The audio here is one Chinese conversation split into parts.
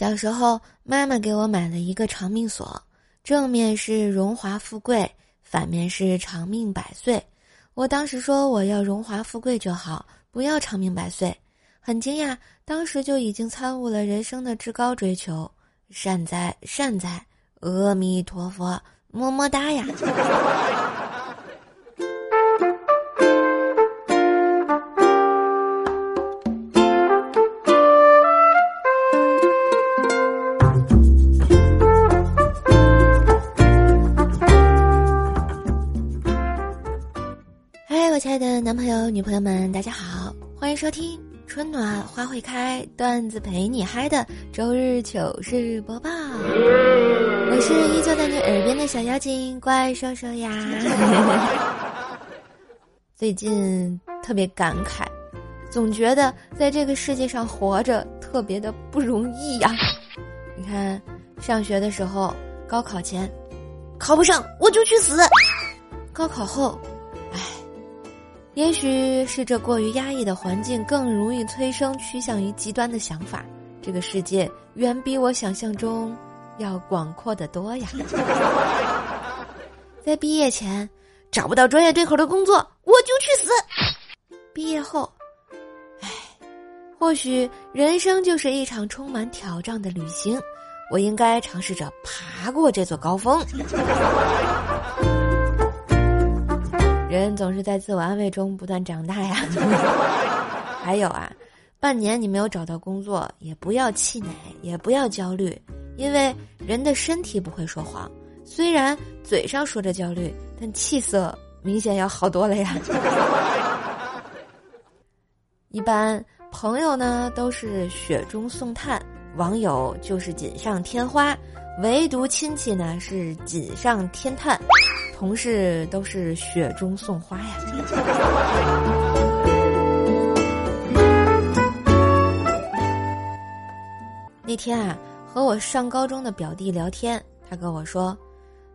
小时候，妈妈给我买了一个长命锁，正面是荣华富贵，反面是长命百岁。我当时说我要荣华富贵就好，不要长命百岁。很惊讶，当时就已经参悟了人生的至高追求。善哉善哉，阿弥陀佛，么么哒呀！亲爱的男朋友、女朋友们，大家好，欢迎收听。春暖花会开，段子陪你嗨的周日糗事播报。我是依旧在你耳边的小妖精怪兽兽呀。最近特别感慨，总觉得在这个世界上活着特别的不容易呀。你看，上学的时候，高考前，考不上我就去死；高考后。也许是这过于压抑的环境更容易催生趋向于极端的想法。这个世界远比我想象中要广阔的多呀！在毕业前找不到专业对口的工作，我就去死；毕业后，唉，或许人生就是一场充满挑战的旅行，我应该尝试着爬过这座高峰。人总是在自我安慰中不断长大呀。还有啊，半年你没有找到工作，也不要气馁，也不要焦虑，因为人的身体不会说谎。虽然嘴上说着焦虑，但气色明显要好多了呀。一般朋友呢都是雪中送炭，网友就是锦上添花，唯独亲戚呢是锦上添炭。同事都是雪中送花呀。那天啊，和我上高中的表弟聊天，他跟我说，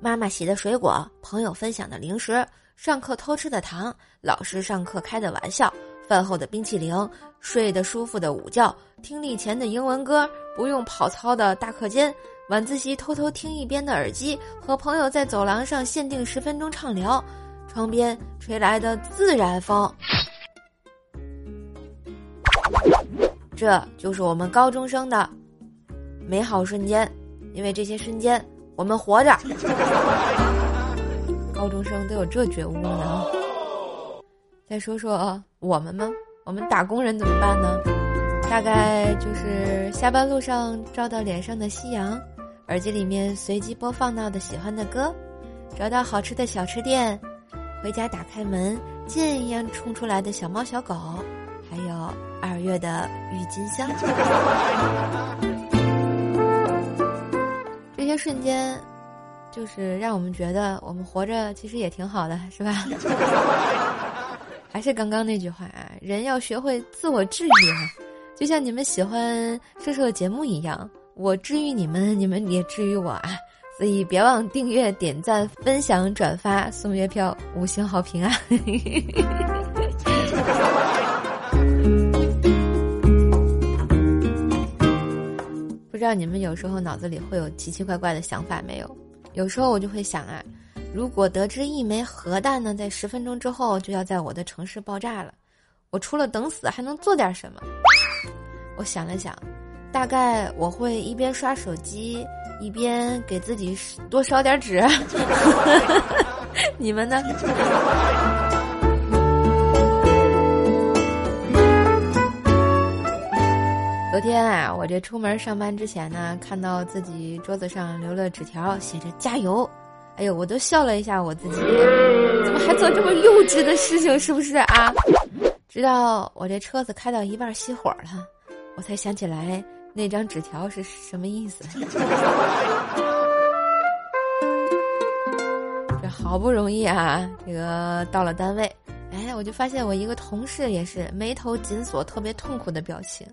妈妈洗的水果，朋友分享的零食，上课偷吃的糖，老师上课开的玩笑，饭后的冰淇淋，睡得舒服的午觉，听力前的英文歌，不用跑操的大课间。晚自习偷偷听一边的耳机，和朋友在走廊上限定十分钟畅聊，窗边吹来的自然风，这就是我们高中生的美好瞬间。因为这些瞬间，我们活着。高中生都有这觉悟呢。再说说我们吗？我们打工人怎么办呢？大概就是下班路上照到脸上的夕阳。耳机里面随机播放到的喜欢的歌，找到好吃的小吃店，回家打开门，箭一样冲出来的小猫小狗，还有二月的郁金香。这些瞬间，就是让我们觉得我们活着其实也挺好的，是吧？还是刚刚那句话啊，人要学会自我治愈啊，就像你们喜欢射手的节目一样。我治愈你们，你们也治愈我啊！所以别忘订阅、点赞、分享、转发、送月票、五星好评啊！不知道你们有时候脑子里会有奇奇怪怪的想法没有？有时候我就会想啊，如果得知一枚核弹呢，在十分钟之后就要在我的城市爆炸了，我除了等死还能做点什么？我想了想。大概我会一边刷手机，一边给自己多烧点纸。你们呢？昨天啊，我这出门上班之前呢，看到自己桌子上留了纸条，写着加油。哎呦，我都笑了一下我自己，怎么还做这么幼稚的事情？是不是啊？直到我这车子开到一半熄火了，我才想起来。那张纸条是什么意思？这好不容易啊，这个到了单位，哎，我就发现我一个同事也是眉头紧锁、特别痛苦的表情。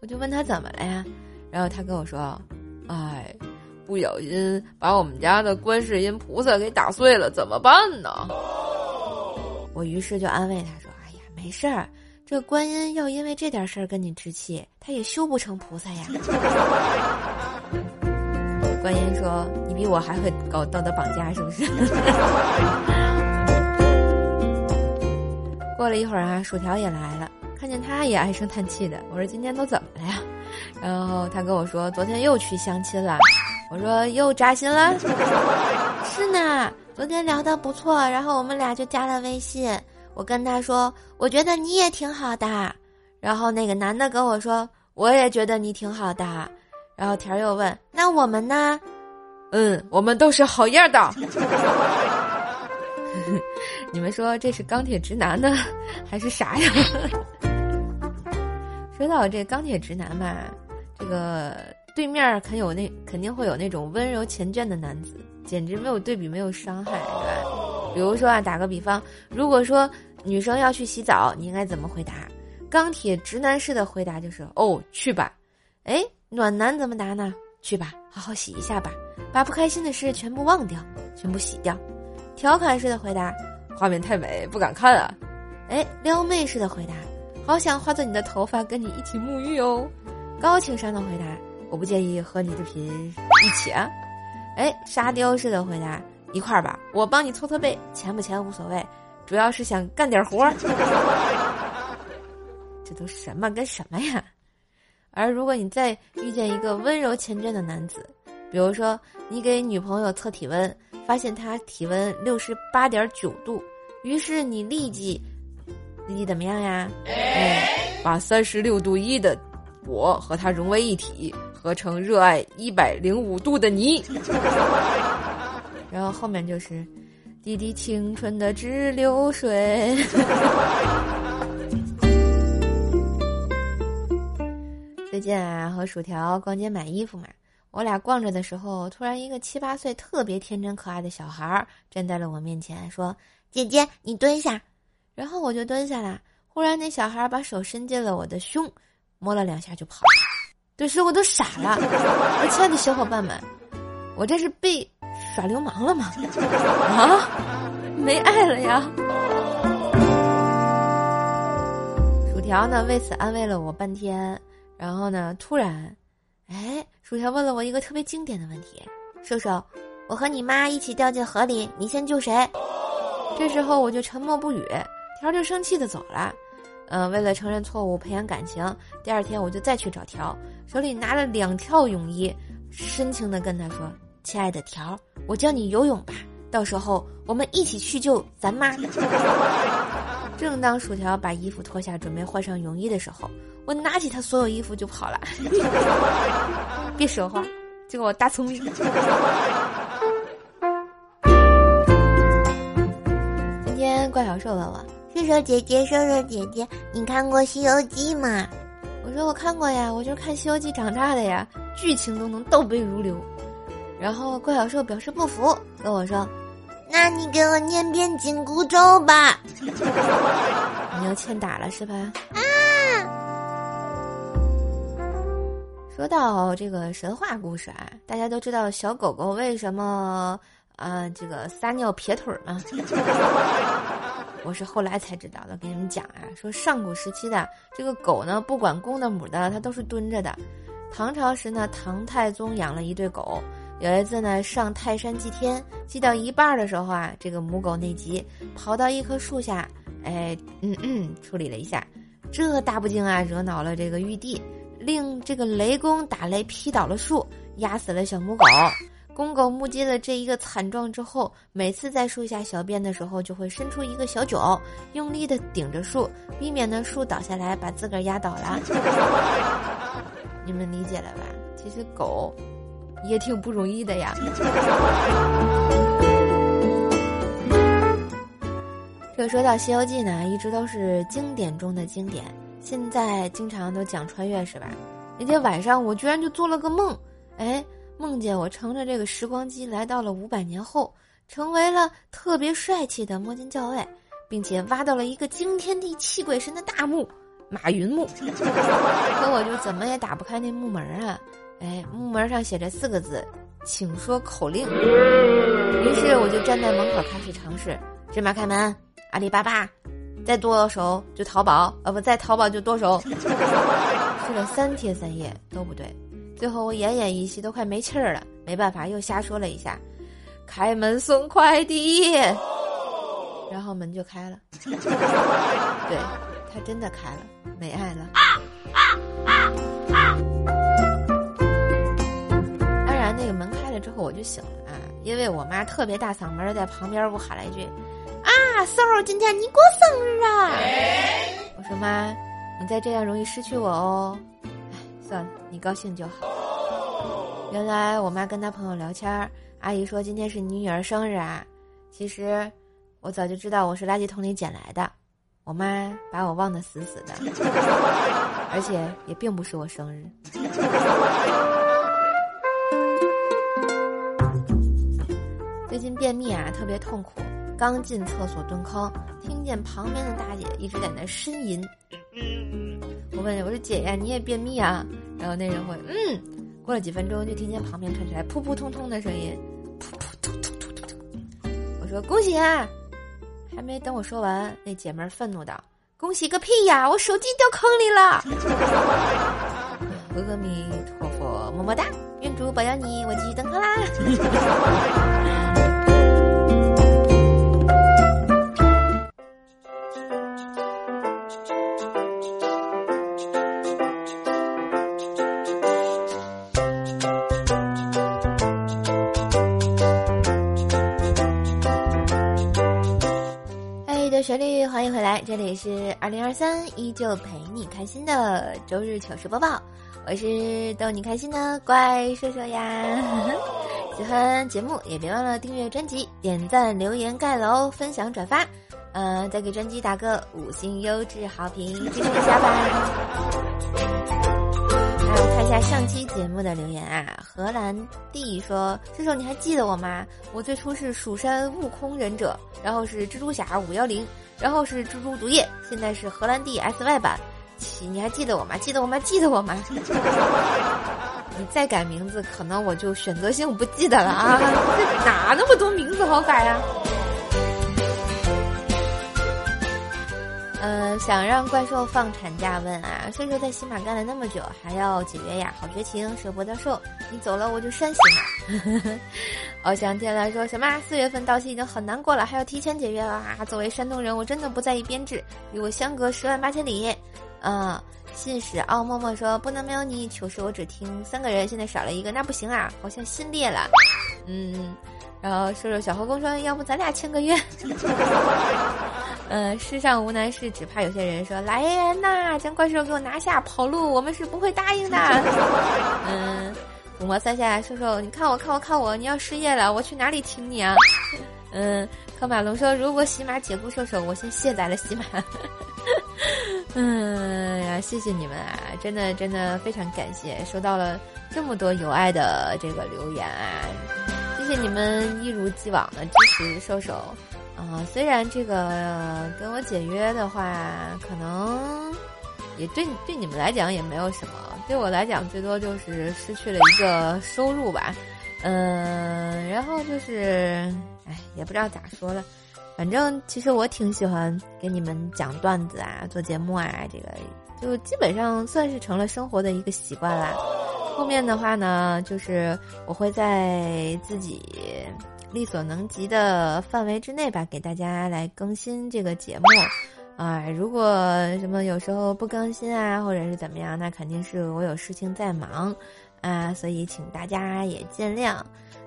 我就问他怎么了呀？然后他跟我说：“哎，不小心把我们家的观世音菩萨给打碎了，怎么办呢？”我于是就安慰他说：“哎呀，没事儿。”这观音要因为这点事儿跟你置气，他也修不成菩萨呀。观音说你比我还会搞道德绑架，是不是？过了一会儿啊，薯条也来了，看见他也唉声叹气的。我说今天都怎么了呀？然后他跟我说昨天又去相亲了。我说又扎心了。是呢，昨天聊的不错，然后我们俩就加了微信。我跟他说，我觉得你也挺好的。然后那个男的跟我说，我也觉得你挺好的。然后田儿又问，那我们呢？嗯，我们都是好样的。你们说这是钢铁直男呢，还是啥呀？说到这钢铁直男吧，这个对面肯有那肯定会有那种温柔缱绻的男子，简直没有对比，没有伤害，对吧？比如说啊，打个比方，如果说女生要去洗澡，你应该怎么回答？钢铁直男式的回答就是哦，去吧。哎，暖男怎么答呢？去吧，好好洗一下吧，把不开心的事全部忘掉，全部洗掉。调侃式的回答。画面太美，不敢看啊！哎，撩妹式的回答，好想化作你的头发，跟你一起沐浴哦。高情商的回答，我不介意和你的频一起啊。哎，沙雕式的回答，一块儿吧，我帮你搓搓背，钱不钱无所谓，主要是想干点活儿。这都什么跟什么呀？而如果你再遇见一个温柔缱绻的男子，比如说你给女朋友测体温。发现他体温六十八点九度，于是你立即，立即怎么样呀？哎，把三十六度一的我和他融为一体，合成热爱一百零五度的你。然后后面就是滴滴青春的直流水。最近啊，和薯条逛街买衣服嘛。我俩逛着的时候，突然一个七八岁、特别天真可爱的小孩儿站在了我面前，说：“姐姐，你蹲下。”然后我就蹲下了。忽然，那小孩把手伸进了我的胸，摸了两下就跑了。顿时我都傻了。我亲爱的小伙伴们，我这是被耍流氓了吗？啊，没爱了呀！薯条呢，为此安慰了我半天。然后呢，突然。哎，薯条问了我一个特别经典的问题：“瘦瘦，我和你妈一起掉进河里，你先救谁？”这时候我就沉默不语，条就生气的走了。嗯，为了承认错误，培养感情，第二天我就再去找条，手里拿了两条泳衣，深情的跟他说：“亲爱的条，我教你游泳吧，到时候我们一起去救咱妈。”正当薯条把衣服脱下，准备换上泳衣的时候，我拿起他所有衣服就跑了。别说话，这个我大聪明。今天怪小兽问我：“瘦瘦姐姐，瘦瘦姐姐，你看过《西游记》吗？”我说：“我看过呀，我就是看《西游记》长大的呀，剧情都能倒背如流。”然后怪小兽表示不服，跟我说。那你给我念遍紧箍咒吧。你要欠打了是吧？啊！说到这个神话故事啊，大家都知道小狗狗为什么啊这个撒尿撇腿吗？我是后来才知道的，给你们讲啊，说上古时期的这个狗呢，不管公的母的，它都是蹲着的。唐朝时呢，唐太宗养了一对狗。有一次呢，上泰山祭天，祭到一半的时候啊，这个母狗内急，跑到一棵树下，哎，嗯嗯，处理了一下，这大不敬啊，惹恼了这个玉帝，令这个雷公打雷劈倒了树，压死了小母狗。公狗目击了这一个惨状之后，每次在树下小便的时候，就会伸出一个小脚，用力的顶着树，避免呢树倒下来把自个儿压倒了。你们理解了吧？其实狗。也挺不容易的呀。这说到《西游记》呢，一直都是经典中的经典，现在经常都讲穿越，是吧？那天晚上我居然就做了个梦，哎，梦见我乘着这个时光机来到了五百年后，成为了特别帅气的摸金校尉，并且挖到了一个惊天地泣鬼神的大墓——马云墓。可我就怎么也打不开那木门啊！哎，木门上写着四个字，请说口令。于是我就站在门口开始尝试：芝麻开门，阿里巴巴，再剁手就淘宝，呃不再淘宝就剁手。试了三天三夜都不对，最后我奄奄一息，都快没气儿了，没办法又瞎说了一下，开门送快递，然后门就开了，对，他真的开了，没爱了。啊啊啊就醒了啊，因为我妈特别大嗓门在旁边给我喊了一句：“啊，瘦儿，今天你过生日啊！”我说妈，你再这样容易失去我哦。哎算了，你高兴就好。原来我妈跟她朋友聊天，阿姨说今天是你女儿生日啊。其实我早就知道我是垃圾桶里捡来的，我妈把我忘得死死的，而且也并不是我生日。最近便秘啊，特别痛苦。刚进厕所蹲坑，听见旁边的大姐一直在那呻吟。我问我说姐呀，你也便秘啊？然后那人会嗯，过了几分钟就听见旁边传出来扑扑通通的声音，扑扑突突突突突。我说恭喜啊！还没等我说完，那姐们愤怒道：“恭喜个屁呀！我手机掉坑里了！”阿弥陀佛，么么哒！愿主保佑你，我继续登坑啦！这里是二零二三，依旧陪你开心的周日糗事播报，我是逗你开心的怪兽兽呀。喜欢节目也别忘了订阅专辑、点赞、留言、盖楼、分享、转发，呃，再给专辑打个五星优质好评，支持一下吧。看一下上期节目的留言啊，荷兰弟说：“叔叔，你还记得我吗？我最初是蜀山悟空忍者，然后是蜘蛛侠五幺零，然后是蜘蛛毒液，现在是荷兰弟 SY 版。起，你还记得我吗？记得我吗？记得我吗？你再改名字，可能我就选择性不记得了啊！哪那么多名字好改啊？”嗯，想让怪兽放产假？问啊，射手在喜马干了那么久，还要解约呀？好绝情，舍不得受。你走了，我就删喜马。翱翔天来说什么？四月份到期已经很难过了，还要提前解约了啊！作为山东人，我真的不在意编制，与我相隔十万八千里。嗯，信使奥默默说不能没有你，糗事我只听三个人，现在少了一个，那不行啊，好像心裂了。嗯。然后瘦瘦小后宫说：“要不咱俩签个约？” 嗯，世上无难事，只怕有些人。说来人呐，将怪兽给我拿下，跑路，我们是不会答应的。嗯，抚摸三下，兽兽，你看我，看我，看我，你要失业了，我去哪里请你啊？嗯，科马龙说：“如果喜马解雇兽兽，我先卸载了喜马。”嗯呀，谢谢你们啊，真的真的非常感谢，收到了这么多有爱的这个留言啊。谢谢你们一如既往的支持瘦瘦，啊，虽然这个跟我解约的话，可能也对对你们来讲也没有什么，对我来讲最多就是失去了一个收入吧，嗯，然后就是，哎，也不知道咋说了，反正其实我挺喜欢给你们讲段子啊，做节目啊，这个就基本上算是成了生活的一个习惯啦。后面的话呢，就是我会在自己力所能及的范围之内吧，给大家来更新这个节目。啊，如果什么有时候不更新啊，或者是怎么样，那肯定是我有事情在忙啊，所以请大家也见谅。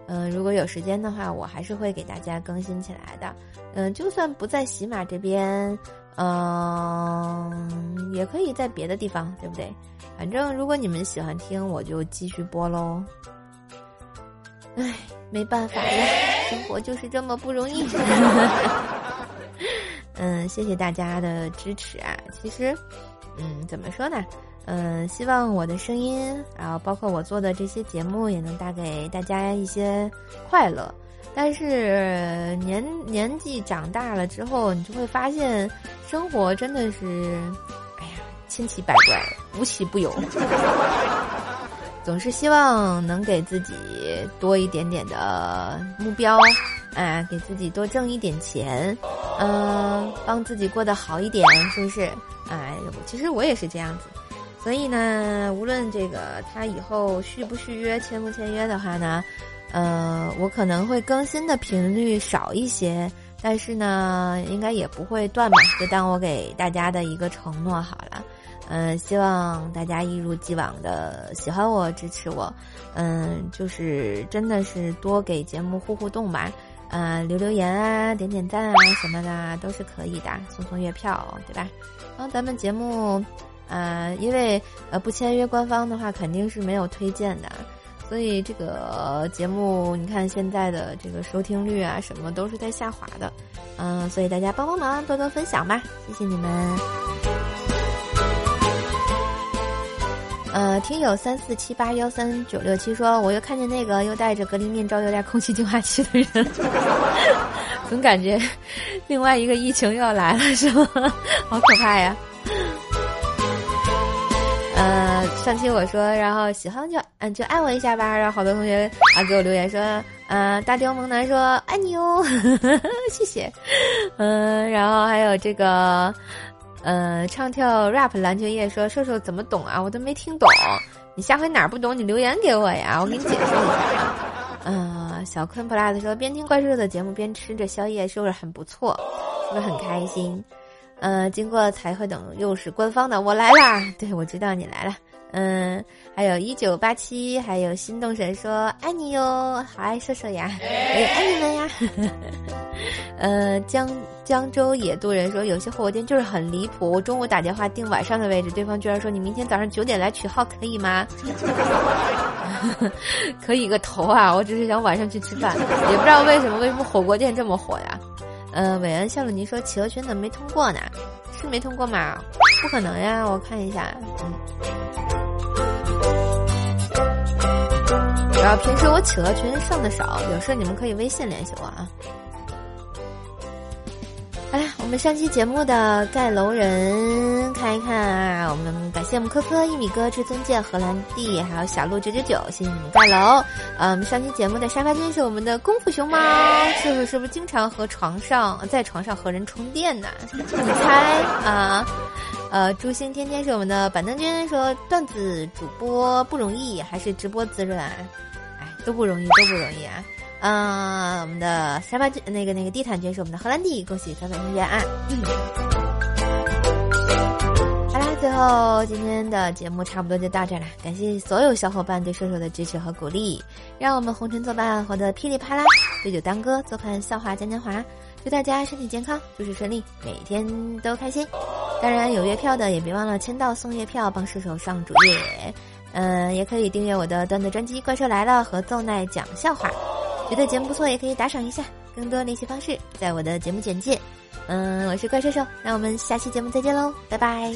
嗯，如果有时间的话，我还是会给大家更新起来的。嗯，就算不在喜马这边。嗯，也可以在别的地方，对不对？反正如果你们喜欢听，我就继续播喽。唉，没办法呀，生活就是这么不容易。嗯，谢谢大家的支持啊。其实，嗯，怎么说呢？嗯，希望我的声音，然后包括我做的这些节目，也能带给大家一些快乐。但是年年纪长大了之后，你就会发现，生活真的是，哎呀，千奇百怪，无奇不有。总是希望能给自己多一点点的目标，啊，给自己多挣一点钱，嗯，帮自己过得好一点，是不是？哎，其实我也是这样子。所以呢，无论这个他以后续不续约、签不签约的话呢，呃，我可能会更新的频率少一些，但是呢，应该也不会断吧，就当我给大家的一个承诺好了。嗯，希望大家一如既往的喜欢我、支持我。嗯，就是真的是多给节目互互动吧。嗯，留留言啊，点点赞啊，什么的都是可以的，送送月票，对吧？然后咱们节目，呃，因为呃不签约官方的话，肯定是没有推荐的，所以这个节目你看现在的这个收听率啊，什么都是在下滑的。嗯，所以大家帮帮忙，多多分享吧，谢谢你们。呃，听友三四七八幺三九六七说，我又看见那个又戴着隔离面罩、又戴空气净化器的人，总感觉另外一个疫情又要来了，是吗？好可怕呀！呃，上期我说，然后喜欢就嗯就爱我一下吧，然后好多同学啊给我留言说，嗯，大雕萌男说爱你哦，谢谢。嗯，然后还有这个。呃，唱跳 rap 篮球夜说：“瘦瘦怎么懂啊？我都没听懂。你下回哪儿不懂，你留言给我呀，我给你解释一下。”嗯，小坤 plus 说：“边听怪兽的节目边吃着宵夜，是不是很不错？是不是很开心？”嗯，经过才会等，又是官方的，我来啦！对，我知道你来了。嗯，还有一九八七，还有心动神说爱你哟，好爱射手呀，我也爱你们呀。呃，江江州野渡人说有些火锅店就是很离谱，我中午打电话订晚上的位置，对方居然说你明天早上九点来取号可以吗？可以个头啊！我只是想晚上去吃饭，也不知道为什么为什么火锅店这么火呀？呃，韦恩笑了，你说企鹅群怎么没通过呢？是没通过吗？不可能呀，我看一下，嗯。主要平时我企鹅群上的少，有事你们可以微信联系我啊。好了，我们上期节目的盖楼人看一看啊，我们感谢我们科科、一米哥、至尊剑、荷兰弟，还有小鹿九九九，谢谢你们盖楼。呃，我们上期节目的沙发君是我们的功夫熊猫，是不是是不是经常和床上在床上和人充电呢？你猜啊？呃，朱星天天是我们的板凳君，说段子主播不容易，还是直播滋润，哎，都不容易，都不容易啊。嗯，我们的沙发，那个那个地毯君是我们的荷兰弟，恭喜三百同学啊。好啦，最后今天的节目差不多就到这了，感谢所有小伙伴对射手的支持和鼓励，让我们红尘作伴活得噼里啪啦，对酒当歌，做看笑话嘉年华。祝大家身体健康，诸事顺利，每天都开心。当然有月票的也别忘了签到送月票，帮射手上主页。嗯，也可以订阅我的段子专辑《怪兽来了》和奏奈讲笑话。觉得节目不错，也可以打赏一下。更多联系方式在我的节目简介。嗯，我是怪兽兽，那我们下期节目再见喽，拜拜。